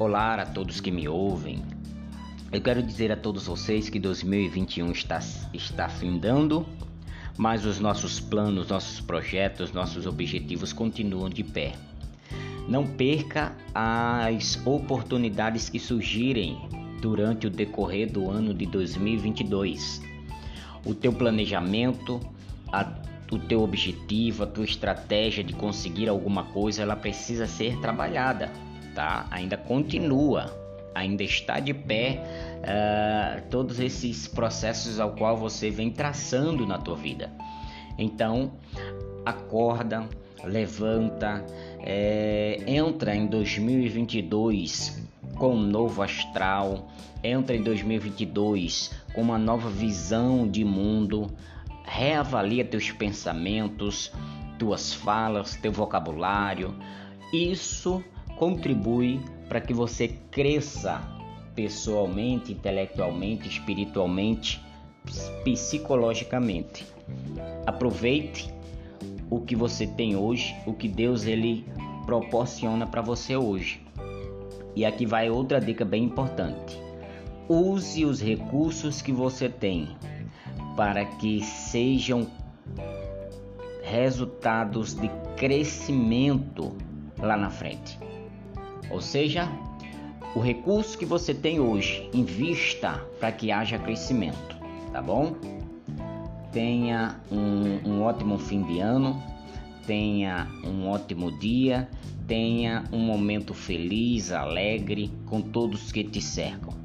Olá a todos que me ouvem. Eu quero dizer a todos vocês que 2021 está, está findando, mas os nossos planos, nossos projetos, nossos objetivos continuam de pé. Não perca as oportunidades que surgirem durante o decorrer do ano de 2022. O teu planejamento, a, o teu objetivo, a tua estratégia de conseguir alguma coisa, ela precisa ser trabalhada, tá? Ainda continua, ainda está de pé uh, todos esses processos ao qual você vem traçando na tua vida. Então, acorda, levanta, é, entra em 2022 com um novo astral, entra em 2022 com uma nova visão de mundo, reavalia teus pensamentos, tuas falas, teu vocabulário. Isso contribui para que você cresça pessoalmente, intelectualmente, espiritualmente, psicologicamente. Aproveite o que você tem hoje, o que Deus ele proporciona para você hoje. E aqui vai outra dica bem importante. Use os recursos que você tem para que sejam resultados de crescimento lá na frente. Ou seja, o recurso que você tem hoje, invista para que haja crescimento, tá bom? Tenha um, um ótimo fim de ano, tenha um ótimo dia, tenha um momento feliz, alegre com todos que te cercam.